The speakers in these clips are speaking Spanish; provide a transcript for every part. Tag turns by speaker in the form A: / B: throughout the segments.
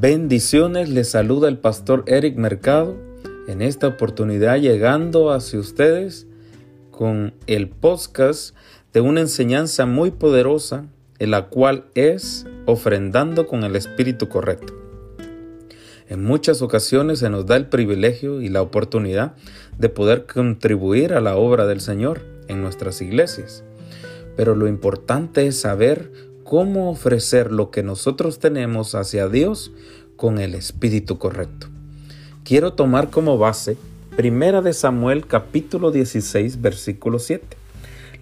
A: Bendiciones, les saluda el pastor Eric Mercado. En esta oportunidad llegando hacia ustedes con el podcast de una enseñanza muy poderosa, en la cual es ofrendando con el espíritu correcto. En muchas ocasiones se nos da el privilegio y la oportunidad de poder contribuir a la obra del Señor en nuestras iglesias. Pero lo importante es saber cómo ofrecer lo que nosotros tenemos hacia Dios con el espíritu correcto. Quiero tomar como base Primera de Samuel capítulo 16 versículo 7,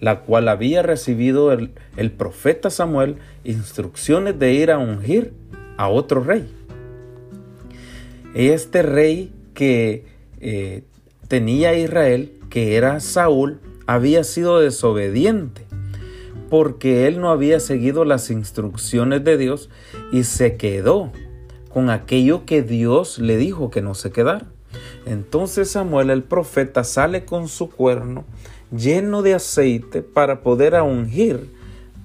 A: la cual había recibido el, el profeta Samuel instrucciones de ir a ungir a otro rey. Este rey que eh, tenía Israel, que era Saúl, había sido desobediente porque él no había seguido las instrucciones de Dios y se quedó con aquello que Dios le dijo que no se quedara. Entonces Samuel el profeta sale con su cuerno lleno de aceite para poder ungir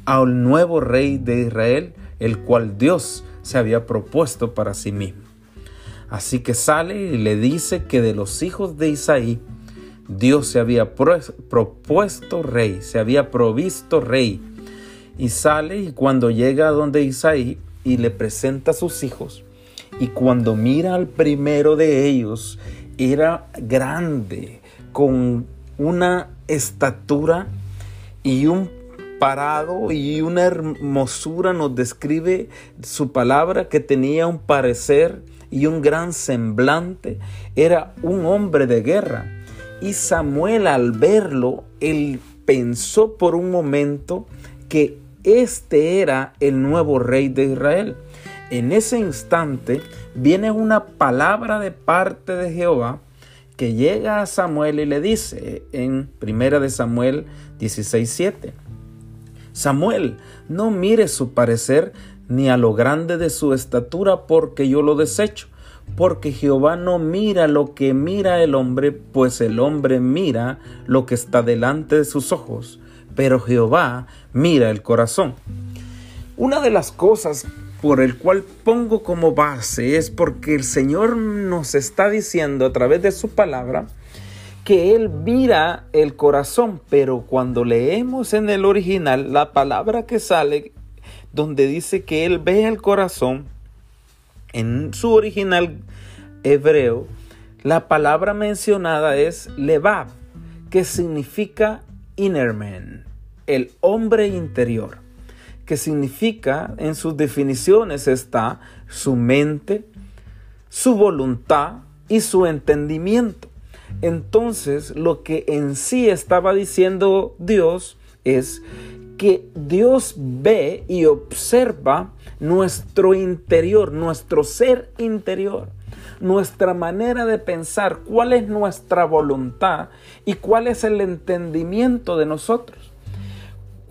A: al nuevo rey de Israel, el cual Dios se había propuesto para sí mismo. Así que sale y le dice que de los hijos de Isaí, Dios se había propuesto rey, se había provisto rey. Y sale y cuando llega a donde Isaí y le presenta a sus hijos, y cuando mira al primero de ellos, era grande, con una estatura y un parado y una hermosura nos describe su palabra que tenía un parecer y un gran semblante. Era un hombre de guerra y Samuel al verlo, él pensó por un momento que este era el nuevo rey de Israel. En ese instante viene una palabra de parte de Jehová que llega a Samuel y le dice en Primera de Samuel 16:7. Samuel, no mire su parecer ni a lo grande de su estatura porque yo lo desecho porque Jehová no mira lo que mira el hombre, pues el hombre mira lo que está delante de sus ojos, pero Jehová mira el corazón. Una de las cosas por el cual pongo como base es porque el Señor nos está diciendo a través de su palabra que Él mira el corazón, pero cuando leemos en el original la palabra que sale donde dice que Él ve el corazón, en su original hebreo, la palabra mencionada es levab, que significa inner man, el hombre interior, que significa en sus definiciones está su mente, su voluntad y su entendimiento. Entonces, lo que en sí estaba diciendo Dios es que Dios ve y observa nuestro interior, nuestro ser interior, nuestra manera de pensar, cuál es nuestra voluntad y cuál es el entendimiento de nosotros.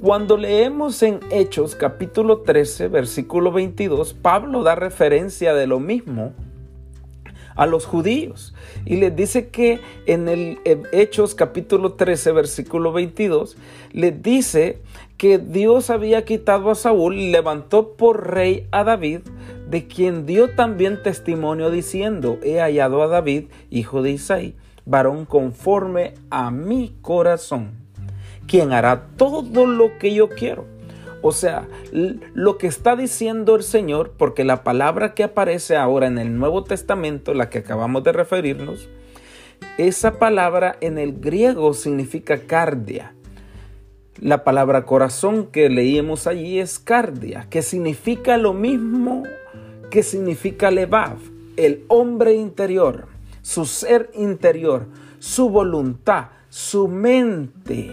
A: Cuando leemos en Hechos capítulo 13, versículo 22, Pablo da referencia de lo mismo a los judíos. Y les dice que en el Hechos capítulo 13, versículo 22, les dice que Dios había quitado a Saúl levantó por rey a David, de quien dio también testimonio diciendo, he hallado a David, hijo de Isaí, varón conforme a mi corazón, quien hará todo lo que yo quiero. O sea, lo que está diciendo el Señor, porque la palabra que aparece ahora en el Nuevo Testamento, la que acabamos de referirnos, esa palabra en el griego significa cardia. La palabra corazón que leímos allí es cardia, que significa lo mismo que significa levav, el hombre interior, su ser interior, su voluntad, su mente,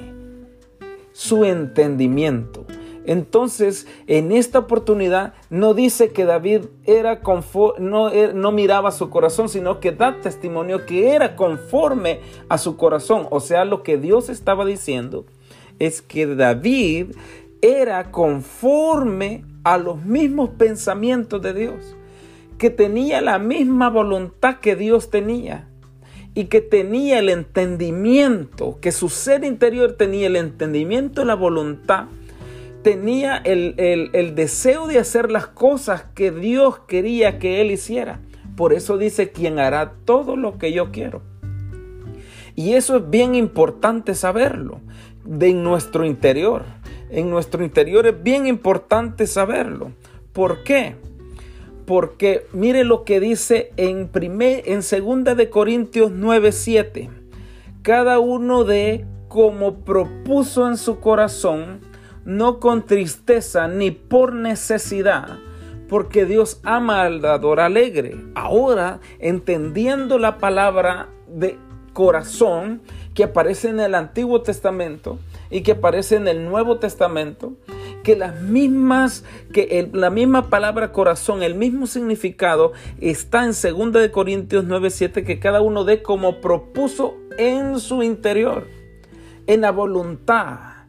A: su entendimiento. Entonces, en esta oportunidad no dice que David era no, er, no miraba su corazón, sino que da testimonio que era conforme a su corazón. O sea, lo que Dios estaba diciendo es que David era conforme a los mismos pensamientos de Dios, que tenía la misma voluntad que Dios tenía y que tenía el entendimiento, que su ser interior tenía el entendimiento la voluntad tenía el, el, deseo de hacer las cosas que Dios quería que él hiciera. Por eso dice, quien hará todo lo que yo quiero. Y eso es bien importante saberlo de nuestro interior. En nuestro interior es bien importante saberlo. ¿Por qué? Porque mire lo que dice en primer, en segunda de Corintios 9:7. Cada uno de como propuso en su corazón, no con tristeza ni por necesidad, porque Dios ama al dador alegre. Ahora, entendiendo la palabra de corazón que aparece en el Antiguo Testamento y que aparece en el Nuevo Testamento, que las mismas, que la misma palabra corazón, el mismo significado está en 2 de Corintios 9:7 que cada uno dé como propuso en su interior, en la voluntad,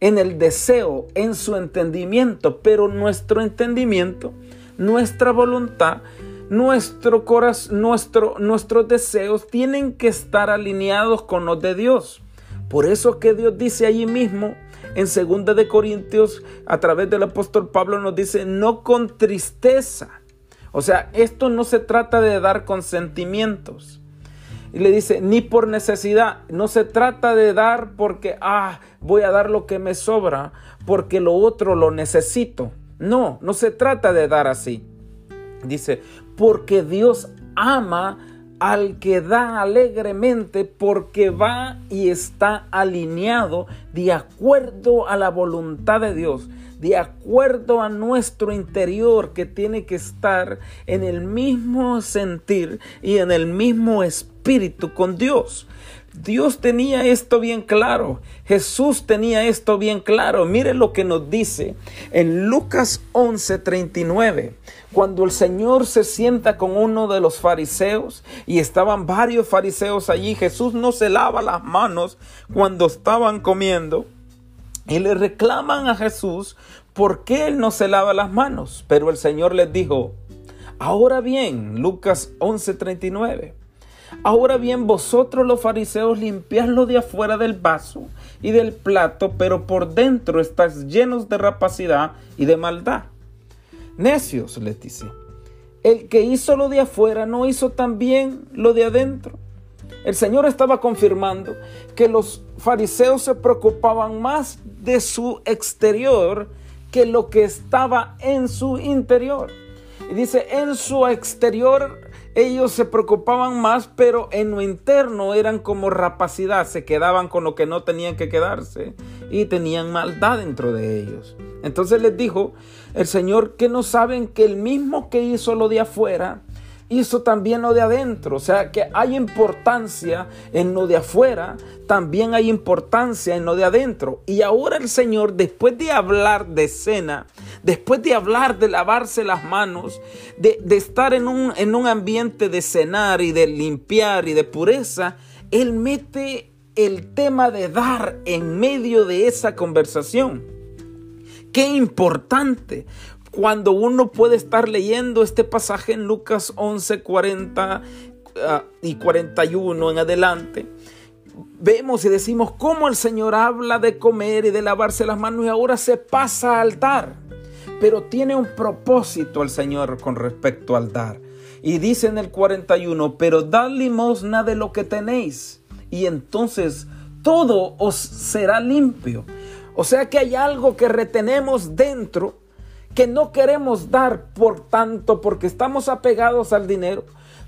A: en el deseo, en su entendimiento, pero nuestro entendimiento, nuestra voluntad, nuestro corazón, nuestro, nuestros deseos tienen que estar alineados con los de Dios. Por eso que Dios dice allí mismo en 2 de Corintios a través del apóstol Pablo nos dice no con tristeza. O sea, esto no se trata de dar consentimientos. Y le dice, ni por necesidad, no se trata de dar porque, ah, voy a dar lo que me sobra, porque lo otro lo necesito. No, no se trata de dar así. Dice, porque Dios ama al que da alegremente porque va y está alineado de acuerdo a la voluntad de Dios, de acuerdo a nuestro interior que tiene que estar en el mismo sentir y en el mismo espíritu con Dios. Dios tenía esto bien claro. Jesús tenía esto bien claro. Mire lo que nos dice en Lucas 11:39. Cuando el Señor se sienta con uno de los fariseos y estaban varios fariseos allí, Jesús no se lava las manos cuando estaban comiendo y le reclaman a Jesús por qué él no se lava las manos. Pero el Señor les dijo, ahora bien, Lucas 11:39. Ahora bien, vosotros los fariseos limpiadlo de afuera del vaso y del plato, pero por dentro estáis llenos de rapacidad y de maldad. Necios, les dice. El que hizo lo de afuera no hizo también lo de adentro. El Señor estaba confirmando que los fariseos se preocupaban más de su exterior que lo que estaba en su interior. Y dice, en su exterior ellos se preocupaban más, pero en lo interno eran como rapacidad, se quedaban con lo que no tenían que quedarse y tenían maldad dentro de ellos. Entonces les dijo el Señor que no saben que el mismo que hizo lo de afuera, hizo también lo de adentro. O sea que hay importancia en lo de afuera, también hay importancia en lo de adentro. Y ahora el Señor, después de hablar de cena, después de hablar de lavarse las manos, de, estar en un, en un ambiente de cenar y de limpiar y de pureza, Él mete el tema de dar en medio de esa conversación. Qué importante, cuando uno puede estar leyendo este pasaje en Lucas 11, 40 ah, y 41 en adelante, vemos y decimos cómo el Señor habla de comer y de lavarse las manos y ahora se pasa al dar. Pero tiene un propósito el Señor con respecto al dar. Y dice en el 41, pero dad limosna de lo que tenéis y entonces todo os será limpio. O sea que hay algo que retenemos dentro que no queremos dar por tanto porque estamos apegados al dinero,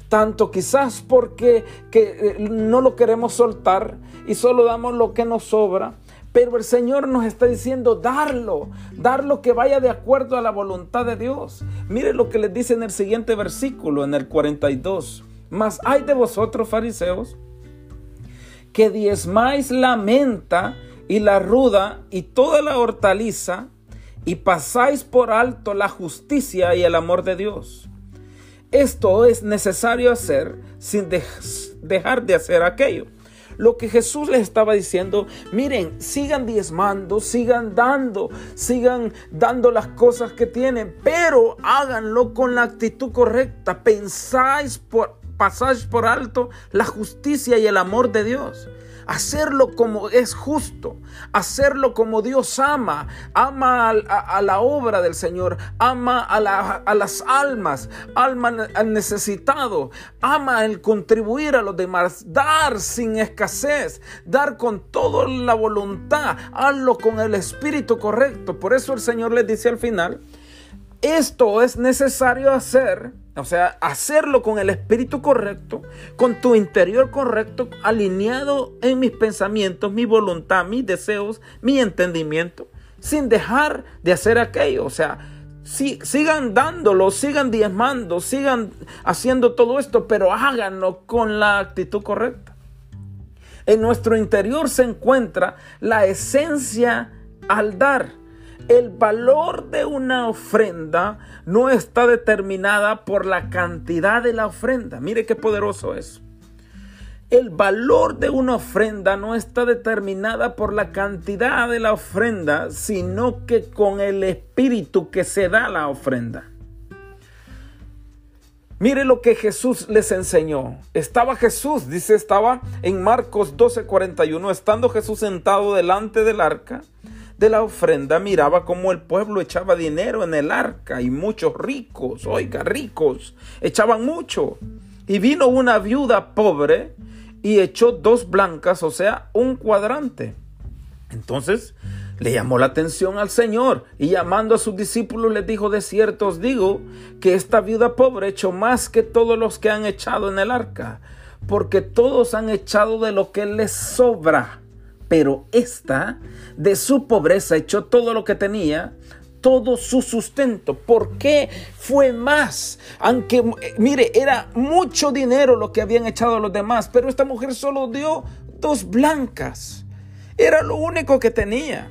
A: tanto quizás porque que, eh, no lo queremos soltar y solo damos lo que nos sobra. Pero el Señor nos está diciendo darlo, darlo que vaya de acuerdo a la voluntad de Dios. Mire lo que les dice en el siguiente versículo, en el 42. Mas hay de vosotros, fariseos, que diezmáis la menta y la ruda y toda la hortaliza y pasáis por alto la justicia y el amor de Dios. Esto es necesario hacer sin dejar de hacer aquello. Lo que Jesús les estaba diciendo, miren, sigan diezmando, sigan dando, sigan dando las cosas que tienen, pero háganlo con la actitud correcta. Pensáis por, pasáis por alto la justicia y el amor de Dios. Hacerlo como es justo, hacerlo como Dios ama, ama a, la obra del Señor, ama a, las almas, ama al necesitado, ama el contribuir a los demás, dar sin escasez, dar con toda la voluntad, hazlo con el espíritu correcto. Por eso el Señor les dice al final, esto es necesario hacer o sea, hacerlo con el espíritu correcto, con tu interior correcto, alineado en mis pensamientos, mi voluntad, mis deseos, mi entendimiento, sin dejar de hacer aquello. O sea, sigan dándolo, sigan diezmando, sigan haciendo todo esto, pero háganlo con la actitud correcta. En nuestro interior se encuentra la esencia al dar. El valor de una ofrenda no está determinada por la cantidad de la ofrenda. Mire qué poderoso es. El valor de una ofrenda no está determinada por la cantidad de la ofrenda, sino que con el espíritu que se da la ofrenda. Mire lo que Jesús les enseñó. Estaba Jesús, dice, estaba en Marcos 12:41, estando Jesús sentado delante del arca de la ofrenda miraba cómo el pueblo echaba dinero en el arca y muchos ricos, oiga, ricos, echaban mucho. Y vino una viuda pobre y echó dos blancas, o sea, un cuadrante. Entonces le llamó la atención al Señor y llamando a sus discípulos les dijo, de cierto os digo que esta viuda pobre echó más que todos los que han echado en el arca, porque todos han echado de lo que les sobra pero esta de su pobreza echó todo lo que tenía, todo su sustento. ¿Por qué fue más? Aunque, eh, mire, era mucho dinero lo que habían echado los demás, pero esta mujer solo dio dos blancas. Era lo único que tenía.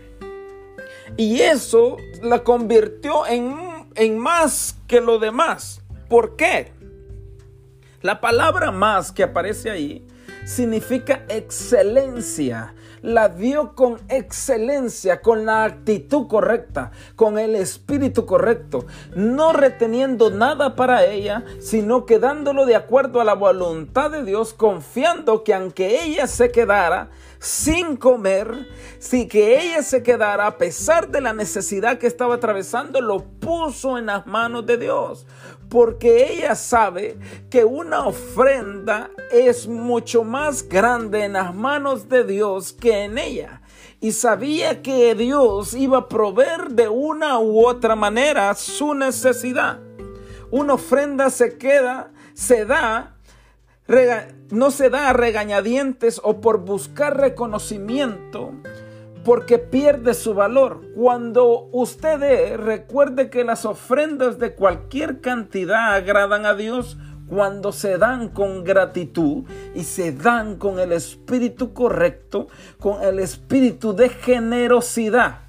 A: Y eso la convirtió en, en más que lo demás. ¿Por qué? La palabra más que aparece ahí significa excelencia la dio con excelencia, con la actitud correcta, con el espíritu correcto, no reteniendo nada para ella, sino que dándolo de acuerdo a la voluntad de Dios, confiando que aunque ella se quedara sin comer, si que ella se quedara a pesar de la necesidad que estaba atravesando, lo puso en las manos de Dios porque ella sabe que una ofrenda es mucho más grande en las manos de Dios que en ella. Y sabía que Dios iba a proveer de una u otra manera su necesidad. Una ofrenda se queda, se da, no se da a regañadientes o por buscar reconocimiento, porque pierde su valor. Cuando usted recuerde que las ofrendas de cualquier cantidad agradan a Dios cuando se dan con gratitud y se dan con el espíritu correcto, con el espíritu de generosidad.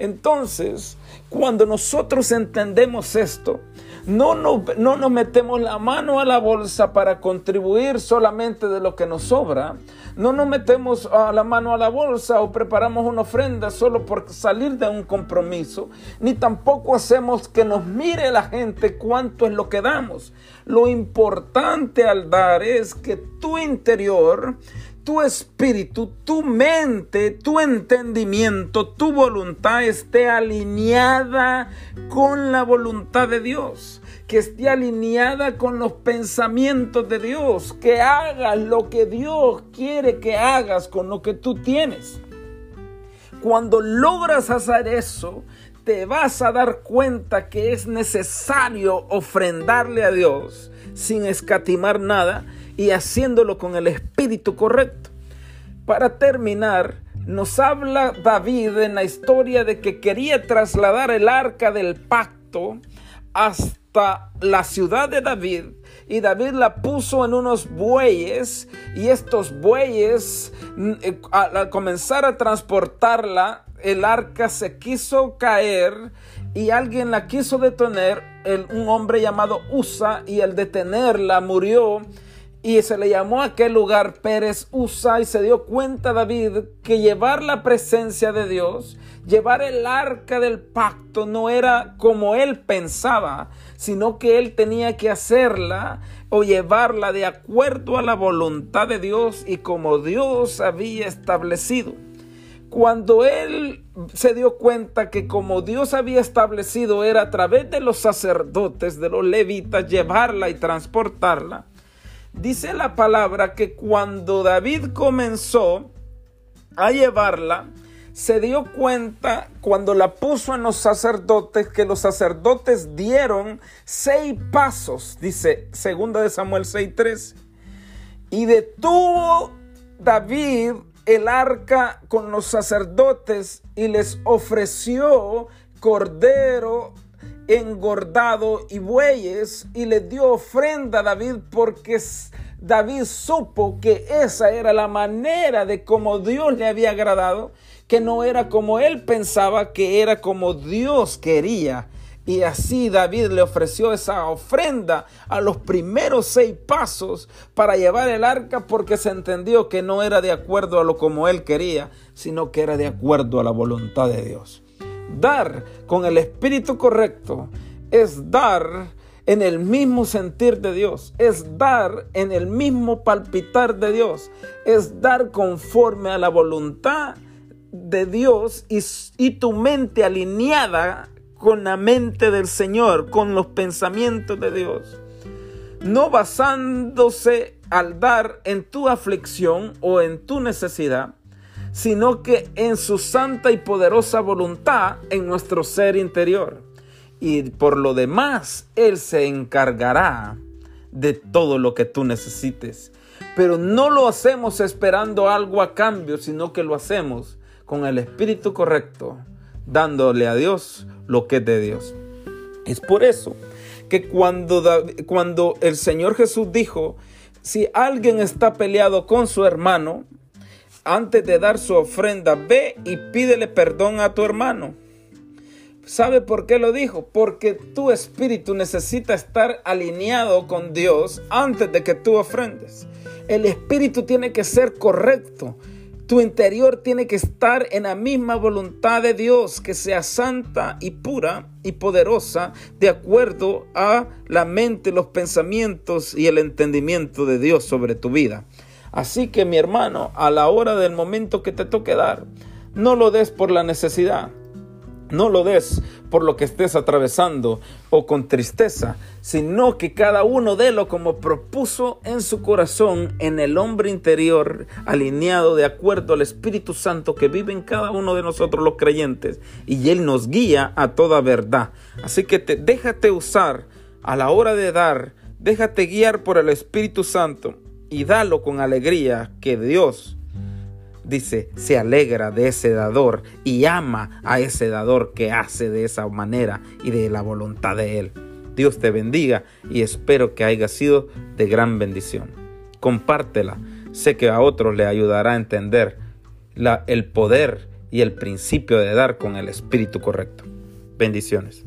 A: Entonces, cuando nosotros entendemos esto, no, no, no nos metemos la mano a la bolsa para contribuir solamente de lo que nos sobra. No nos metemos a la mano a la bolsa o preparamos una ofrenda solo por salir de un compromiso. Ni tampoco hacemos que nos mire la gente cuánto es lo que damos. Lo importante al dar es que tu interior tu espíritu, tu mente, tu entendimiento, tu voluntad esté alineada con la voluntad de Dios, que esté alineada con los pensamientos de Dios, que hagas lo que Dios quiere que hagas con lo que tú tienes. Cuando logras hacer eso, te vas a dar cuenta que es necesario ofrendarle a Dios sin escatimar nada y haciéndolo con el espíritu correcto. Para terminar, nos habla David en la historia de que quería trasladar el arca del pacto hasta la ciudad de David y David la puso en unos bueyes y estos bueyes mm, eh, al comenzar a transportarla el arca se quiso caer y alguien la quiso detener, un hombre llamado Usa y al detenerla murió Y se le llamó a aquel lugar Pérez Usa y se dio cuenta David que llevar la presencia de Dios, llevar el arca del pacto no era como él pensaba, sino que él tenía que hacerla o llevarla de acuerdo a la voluntad de Dios y como Dios había establecido. Cuando él se dio cuenta que como Dios había establecido era a través de los sacerdotes, de los levitas, llevarla y transportarla, dice la palabra que cuando David comenzó a llevarla, se dio cuenta cuando la puso en los sacerdotes que los sacerdotes dieron seis pasos, dice segunda de Samuel 6:13. Y detuvo David el arca con los sacerdotes y les ofreció cordero engordado y bueyes y le dio ofrenda a David porque David supo que esa era la manera de como Dios le había agradado, que no era como él pensaba, que era como Dios quería. Y así David le ofreció esa ofrenda a los primeros seis pasos para llevar el arca porque se entendió que no era de acuerdo a lo como él quería, sino que era de acuerdo a la voluntad de Dios. Dar con el espíritu correcto es dar en el mismo sentir de Dios, es dar en el mismo palpitar de Dios, es dar conforme a la voluntad de Dios y, tu mente alineada con la mente del Señor, con los pensamientos de Dios. No basándose al dar en tu aflicción o en tu necesidad, sino que en su santa y poderosa voluntad en nuestro ser interior. Y por lo demás, Él se encargará de todo lo que tú necesites. Pero no lo hacemos esperando algo a cambio, sino que lo hacemos con el espíritu correcto, dándole a Dios lo que es de Dios. Es por eso que cuando, cuando el Señor Jesús dijo, si alguien está peleado con su hermano, antes de dar su ofrenda, ve y pídele perdón a tu hermano. ¿Sabe por qué lo dijo? Porque tu espíritu necesita estar alineado con Dios antes de que tú ofrendes. El espíritu tiene que ser correcto. Tu interior tiene que estar en la misma voluntad de Dios, que sea santa y pura y poderosa, de acuerdo a la mente, los pensamientos y el entendimiento de Dios sobre tu vida. Así que mi hermano, a la hora del momento que te toque dar, no lo des por la necesidad, no lo des por lo que estés atravesando o con tristeza, sino que cada uno lo como propuso en su corazón, en el hombre interior, alineado de acuerdo al Espíritu Santo que vive en cada uno de nosotros los creyentes, y Él nos guía a toda verdad. Así que te, déjate usar a la hora de dar, déjate guiar por el Espíritu Santo y dalo con alegría que Dios dice, se alegra de ese dador y ama a ese dador que hace de esa manera y de la voluntad de Él. Dios te bendiga y espero que haya sido de gran bendición. Compártela, sé que a otros le ayudará a entender la, el poder y el principio de dar con el espíritu correcto. Bendiciones.